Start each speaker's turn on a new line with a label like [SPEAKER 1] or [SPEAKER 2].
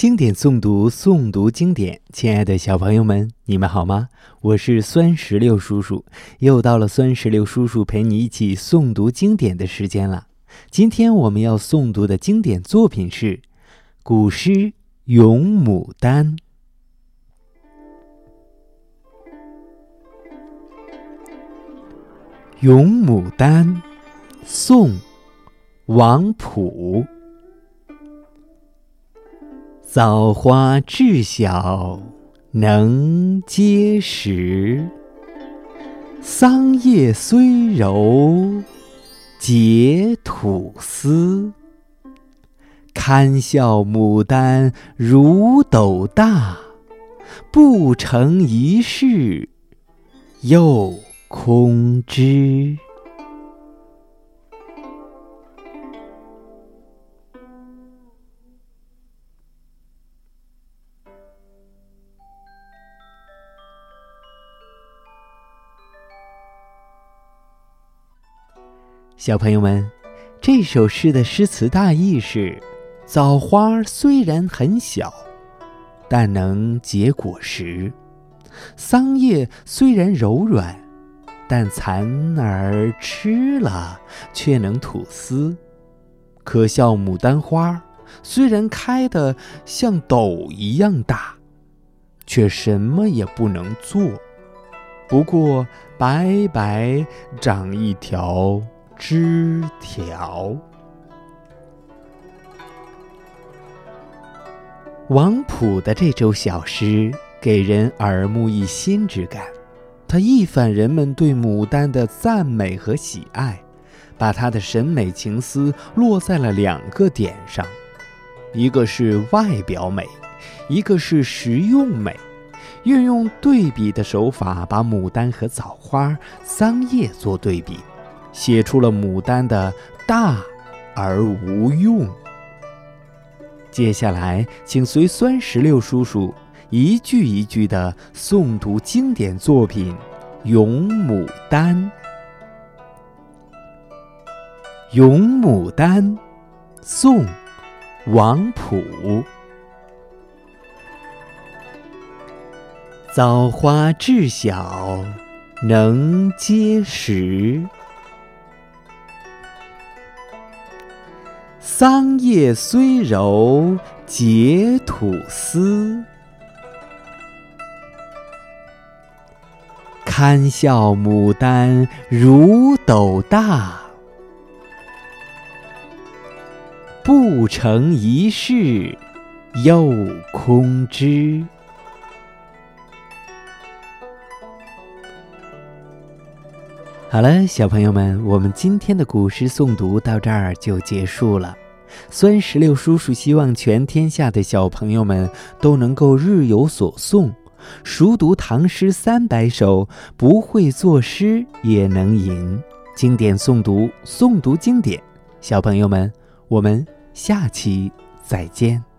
[SPEAKER 1] 经典诵读，诵读经典。亲爱的小朋友们，你们好吗？我是酸石榴叔叔，又到了酸石榴叔叔陪你一起诵读经典的时间了。今天我们要诵读的经典作品是古诗《咏牡丹》。《咏牡丹》，宋·王溥。枣花至小能结实，桑叶虽柔解吐丝。堪笑牡丹如斗大，不成一事又空枝。小朋友们，这首诗的诗词大意是：枣花虽然很小，但能结果实；桑叶虽然柔软，但蚕儿吃了却能吐丝。可笑牡丹花虽然开得像斗一样大，却什么也不能做，不过白白长一条。枝条。王溥的这首小诗给人耳目一新之感，他一反人们对牡丹的赞美和喜爱，把他的审美情思落在了两个点上，一个是外表美，一个是实用美，运用对比的手法，把牡丹和枣花、桑叶做对比。写出了牡丹的大而无用。接下来，请随酸石榴叔叔一句一句的诵读经典作品《咏牡丹》。《咏牡丹》，宋·王溥。枣花至小能结实。桑叶虽柔解吐丝，堪笑牡丹如斗大，不成一事又空枝。好了，小朋友们，我们今天的古诗诵读到这儿就结束了。酸石榴叔叔希望全天下的小朋友们都能够日有所诵，熟读唐诗三百首，不会作诗也能吟。经典诵读，诵读经典。小朋友们，我们下期再见。